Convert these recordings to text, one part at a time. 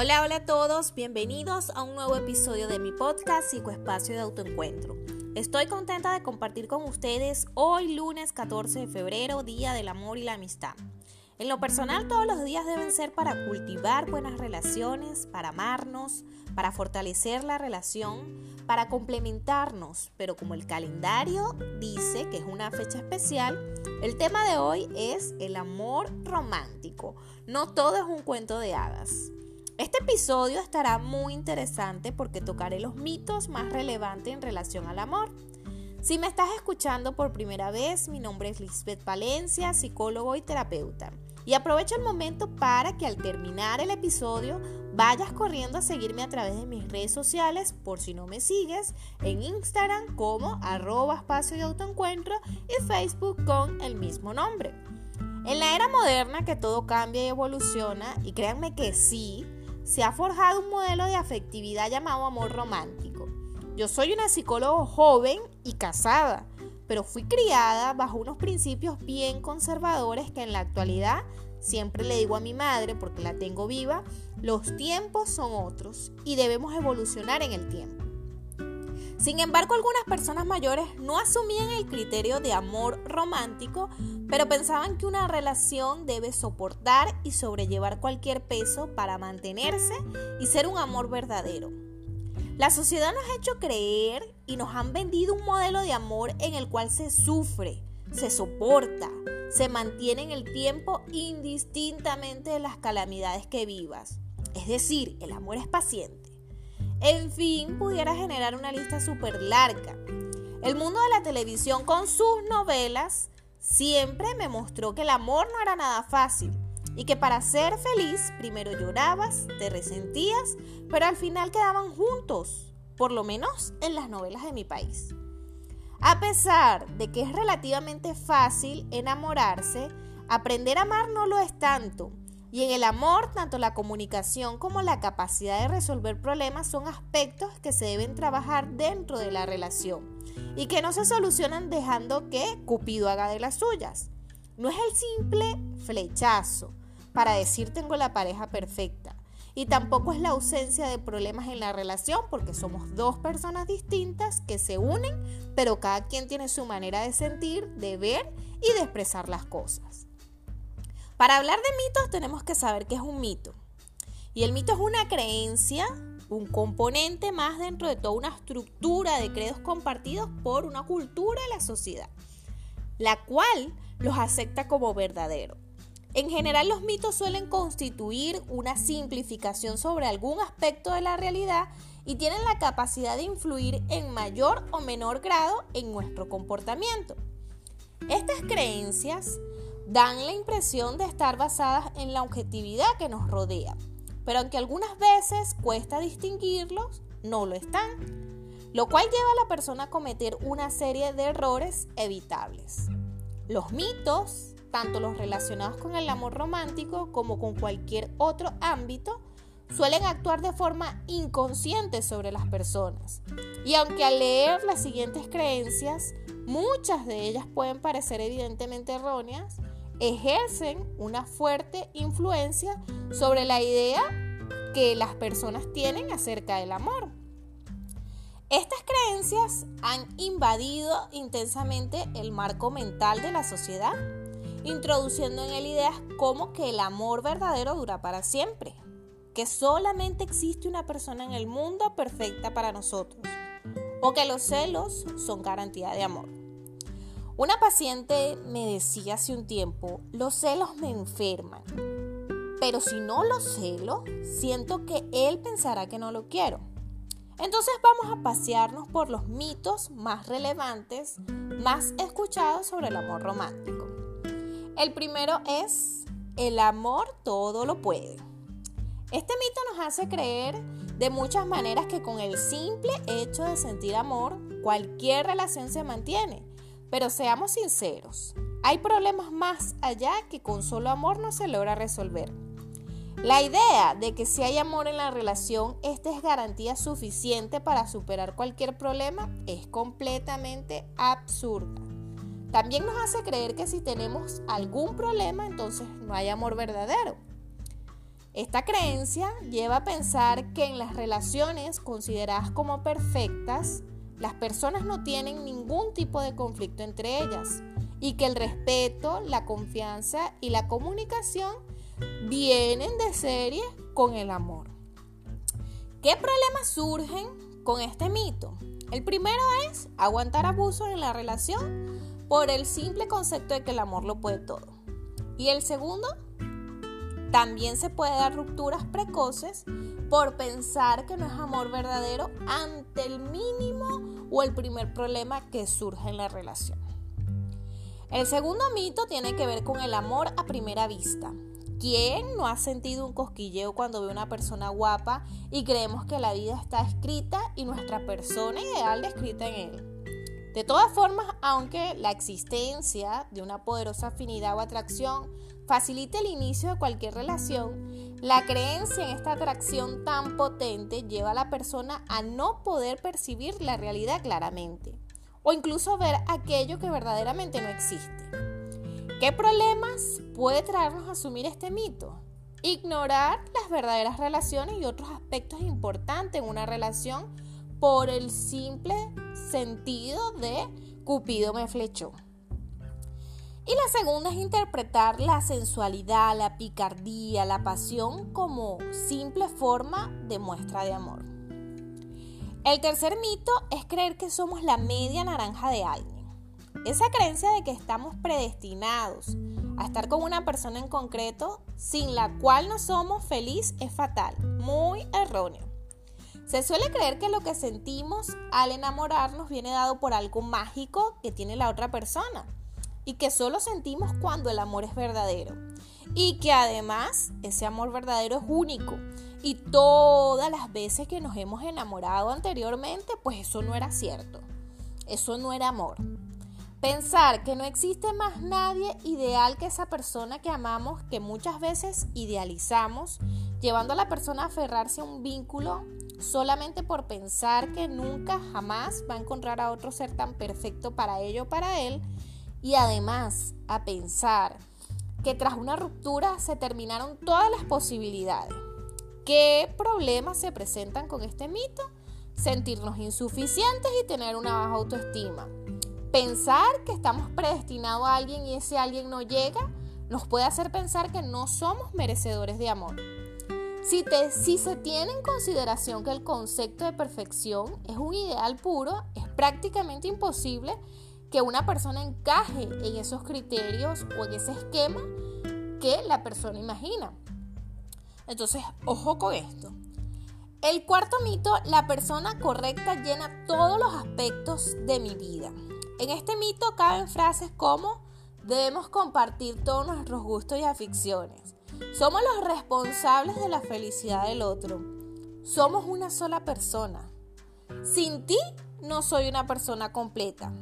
Hola, hola a todos, bienvenidos a un nuevo episodio de mi podcast Psicoespacio de Autoencuentro. Estoy contenta de compartir con ustedes hoy lunes 14 de febrero, Día del Amor y la Amistad. En lo personal todos los días deben ser para cultivar buenas relaciones, para amarnos, para fortalecer la relación, para complementarnos, pero como el calendario dice que es una fecha especial, el tema de hoy es el amor romántico. No todo es un cuento de hadas. Este episodio estará muy interesante porque tocaré los mitos más relevantes en relación al amor. Si me estás escuchando por primera vez, mi nombre es Lisbeth Valencia, psicólogo y terapeuta. Y aprovecho el momento para que al terminar el episodio vayas corriendo a seguirme a través de mis redes sociales, por si no me sigues, en Instagram como arroba espacio de autoencuentro y Facebook con el mismo nombre. En la era moderna que todo cambia y evoluciona, y créanme que sí, se ha forjado un modelo de afectividad llamado amor romántico. Yo soy una psicóloga joven y casada, pero fui criada bajo unos principios bien conservadores que en la actualidad siempre le digo a mi madre, porque la tengo viva, los tiempos son otros y debemos evolucionar en el tiempo. Sin embargo, algunas personas mayores no asumían el criterio de amor romántico, pero pensaban que una relación debe soportar y sobrellevar cualquier peso para mantenerse y ser un amor verdadero. La sociedad nos ha hecho creer y nos han vendido un modelo de amor en el cual se sufre, se soporta, se mantiene en el tiempo indistintamente de las calamidades que vivas. Es decir, el amor es paciente. En fin, pudiera generar una lista súper larga. El mundo de la televisión con sus novelas siempre me mostró que el amor no era nada fácil y que para ser feliz primero llorabas, te resentías, pero al final quedaban juntos, por lo menos en las novelas de mi país. A pesar de que es relativamente fácil enamorarse, aprender a amar no lo es tanto. Y en el amor, tanto la comunicación como la capacidad de resolver problemas son aspectos que se deben trabajar dentro de la relación y que no se solucionan dejando que Cupido haga de las suyas. No es el simple flechazo para decir tengo la pareja perfecta y tampoco es la ausencia de problemas en la relación porque somos dos personas distintas que se unen, pero cada quien tiene su manera de sentir, de ver y de expresar las cosas. Para hablar de mitos tenemos que saber qué es un mito. Y el mito es una creencia, un componente más dentro de toda una estructura de credos compartidos por una cultura de la sociedad, la cual los acepta como verdadero. En general los mitos suelen constituir una simplificación sobre algún aspecto de la realidad y tienen la capacidad de influir en mayor o menor grado en nuestro comportamiento. Estas creencias dan la impresión de estar basadas en la objetividad que nos rodea, pero aunque algunas veces cuesta distinguirlos, no lo están, lo cual lleva a la persona a cometer una serie de errores evitables. Los mitos, tanto los relacionados con el amor romántico como con cualquier otro ámbito, suelen actuar de forma inconsciente sobre las personas. Y aunque al leer las siguientes creencias, muchas de ellas pueden parecer evidentemente erróneas, ejercen una fuerte influencia sobre la idea que las personas tienen acerca del amor. Estas creencias han invadido intensamente el marco mental de la sociedad, introduciendo en él ideas como que el amor verdadero dura para siempre, que solamente existe una persona en el mundo perfecta para nosotros, o que los celos son garantía de amor. Una paciente me decía hace un tiempo, los celos me enferman, pero si no lo celo, siento que él pensará que no lo quiero. Entonces vamos a pasearnos por los mitos más relevantes, más escuchados sobre el amor romántico. El primero es, el amor todo lo puede. Este mito nos hace creer de muchas maneras que con el simple hecho de sentir amor, cualquier relación se mantiene pero seamos sinceros, hay problemas más allá que con solo amor no se logra resolver. La idea de que si hay amor en la relación, esta es garantía suficiente para superar cualquier problema es completamente absurda. También nos hace creer que si tenemos algún problema, entonces no hay amor verdadero. Esta creencia lleva a pensar que en las relaciones consideradas como perfectas, las personas no tienen ningún tipo de conflicto entre ellas y que el respeto, la confianza y la comunicación vienen de serie con el amor. ¿Qué problemas surgen con este mito? El primero es aguantar abusos en la relación por el simple concepto de que el amor lo puede todo. Y el segundo, también se puede dar rupturas precoces por pensar que no es amor verdadero ante el mínimo o el primer problema que surge en la relación. El segundo mito tiene que ver con el amor a primera vista. ¿Quién no ha sentido un cosquilleo cuando ve una persona guapa y creemos que la vida está escrita y nuestra persona ideal descrita en él? De todas formas, aunque la existencia de una poderosa afinidad o atracción facilite el inicio de cualquier relación, la creencia en esta atracción tan potente lleva a la persona a no poder percibir la realidad claramente o incluso ver aquello que verdaderamente no existe. ¿Qué problemas puede traernos a asumir este mito? Ignorar las verdaderas relaciones y otros aspectos importantes en una relación por el simple sentido de Cupido me flechó. Y la segunda es interpretar la sensualidad, la picardía, la pasión como simple forma de muestra de amor. El tercer mito es creer que somos la media naranja de alguien. Esa creencia de que estamos predestinados a estar con una persona en concreto sin la cual no somos feliz es fatal, muy erróneo. Se suele creer que lo que sentimos al enamorarnos viene dado por algo mágico que tiene la otra persona y que solo sentimos cuando el amor es verdadero. Y que además ese amor verdadero es único. Y todas las veces que nos hemos enamorado anteriormente, pues eso no era cierto. Eso no era amor. Pensar que no existe más nadie ideal que esa persona que amamos, que muchas veces idealizamos, llevando a la persona a aferrarse a un vínculo solamente por pensar que nunca jamás va a encontrar a otro ser tan perfecto para ello o para él, y además a pensar que tras una ruptura se terminaron todas las posibilidades. ¿Qué problemas se presentan con este mito? Sentirnos insuficientes y tener una baja autoestima Pensar que estamos predestinados a alguien y ese alguien no llega nos puede hacer pensar que no somos merecedores de amor. Si, si se tiene en consideración que el concepto de perfección es un ideal puro, es prácticamente imposible que una persona encaje en esos criterios o en ese esquema que la persona imagina. Entonces, ojo con esto. El cuarto mito, la persona correcta llena todos los aspectos de mi vida. En este mito caben frases como debemos compartir todos nuestros gustos y aficiones. Somos los responsables de la felicidad del otro. Somos una sola persona. Sin ti no soy una persona completa.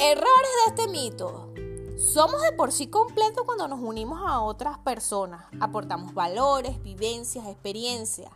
Errores de este mito. Somos de por sí completos cuando nos unimos a otras personas. Aportamos valores, vivencias, experiencias.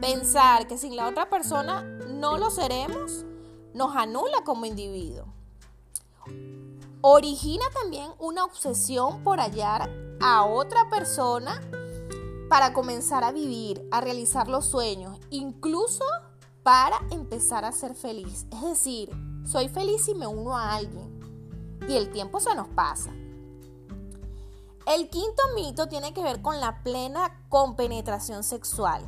Pensar que sin la otra persona no lo seremos nos anula como individuo. Origina también una obsesión por hallar a otra persona para comenzar a vivir, a realizar los sueños, incluso para empezar a ser feliz. Es decir, soy feliz si me uno a alguien y el tiempo se nos pasa. El quinto mito tiene que ver con la plena compenetración sexual.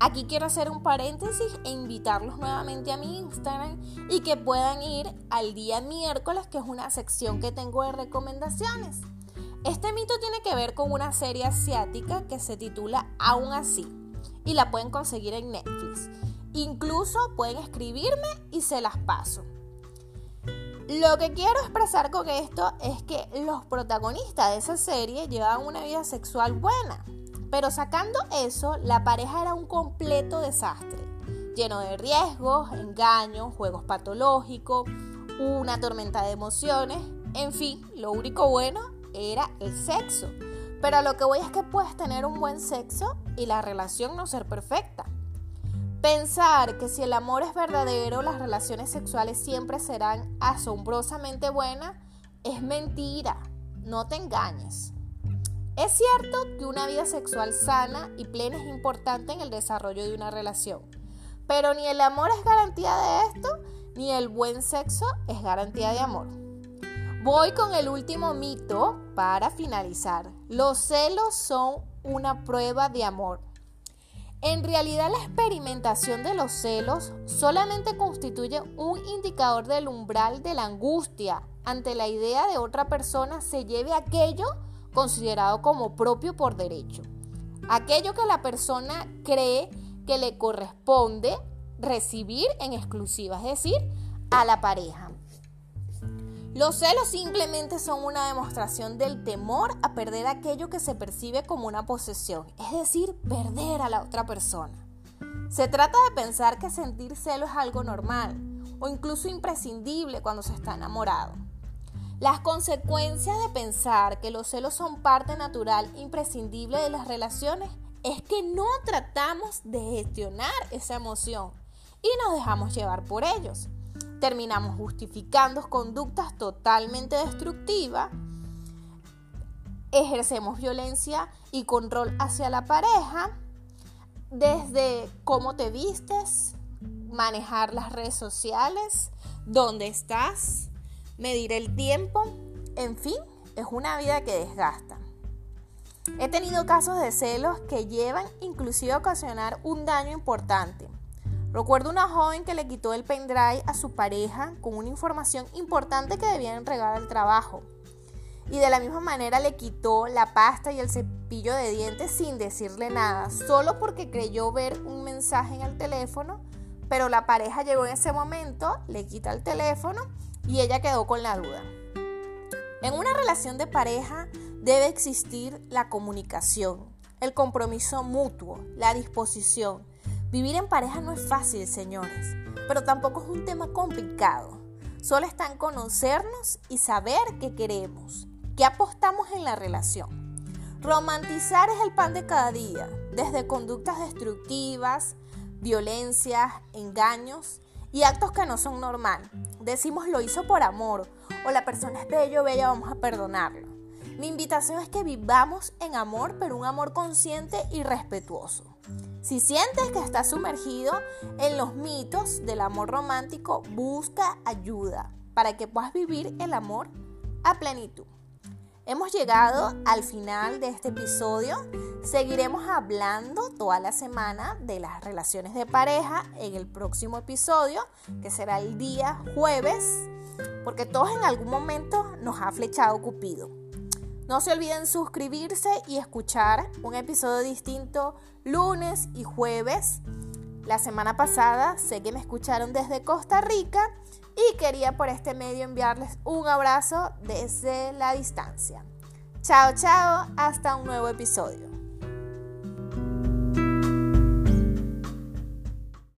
Aquí quiero hacer un paréntesis e invitarlos nuevamente a mi Instagram y que puedan ir al día miércoles, que es una sección que tengo de recomendaciones. Este mito tiene que ver con una serie asiática que se titula Aún así y la pueden conseguir en Netflix. Incluso pueden escribirme y se las paso. Lo que quiero expresar con esto es que los protagonistas de esa serie llevan una vida sexual buena pero sacando eso, la pareja era un completo desastre, lleno de riesgos, engaños, juegos patológicos, una tormenta de emociones, en fin, lo único bueno era el sexo. Pero lo que voy es que puedes tener un buen sexo y la relación no ser perfecta. Pensar que si el amor es verdadero, las relaciones sexuales siempre serán asombrosamente buenas es mentira. No te engañes. Es cierto que una vida sexual sana y plena es importante en el desarrollo de una relación, pero ni el amor es garantía de esto, ni el buen sexo es garantía de amor. Voy con el último mito para finalizar. Los celos son una prueba de amor. En realidad la experimentación de los celos solamente constituye un indicador del umbral de la angustia ante la idea de otra persona se lleve aquello considerado como propio por derecho. Aquello que la persona cree que le corresponde recibir en exclusiva, es decir, a la pareja. Los celos simplemente son una demostración del temor a perder aquello que se percibe como una posesión, es decir, perder a la otra persona. Se trata de pensar que sentir celos es algo normal o incluso imprescindible cuando se está enamorado. Las consecuencias de pensar que los celos son parte natural imprescindible de las relaciones es que no tratamos de gestionar esa emoción y nos dejamos llevar por ellos. Terminamos justificando conductas totalmente destructivas, ejercemos violencia y control hacia la pareja, desde cómo te vistes, manejar las redes sociales, dónde estás, medir el tiempo, en fin, es una vida que desgasta. He tenido casos de celos que llevan inclusive a ocasionar un daño importante. Recuerdo una joven que le quitó el pendrive a su pareja con una información importante que debía entregar al trabajo. Y de la misma manera le quitó la pasta y el cepillo de dientes sin decirle nada, solo porque creyó ver un mensaje en el teléfono, pero la pareja llegó en ese momento, le quita el teléfono y ella quedó con la duda. En una relación de pareja debe existir la comunicación, el compromiso mutuo, la disposición. Vivir en pareja no es fácil, señores, pero tampoco es un tema complicado. Solo está en conocernos y saber qué queremos, qué apostamos en la relación. Romantizar es el pan de cada día, desde conductas destructivas, violencias, engaños, y actos que no son normal. Decimos lo hizo por amor o la persona es bello bella, vamos a perdonarlo. Mi invitación es que vivamos en amor, pero un amor consciente y respetuoso. Si sientes que estás sumergido en los mitos del amor romántico, busca ayuda para que puedas vivir el amor a plenitud. Hemos llegado al final de este episodio. Seguiremos hablando toda la semana de las relaciones de pareja en el próximo episodio, que será el día jueves, porque todos en algún momento nos ha flechado Cupido. No se olviden suscribirse y escuchar un episodio distinto lunes y jueves. La semana pasada sé que me escucharon desde Costa Rica y quería por este medio enviarles un abrazo desde la distancia. Chao, chao, hasta un nuevo episodio.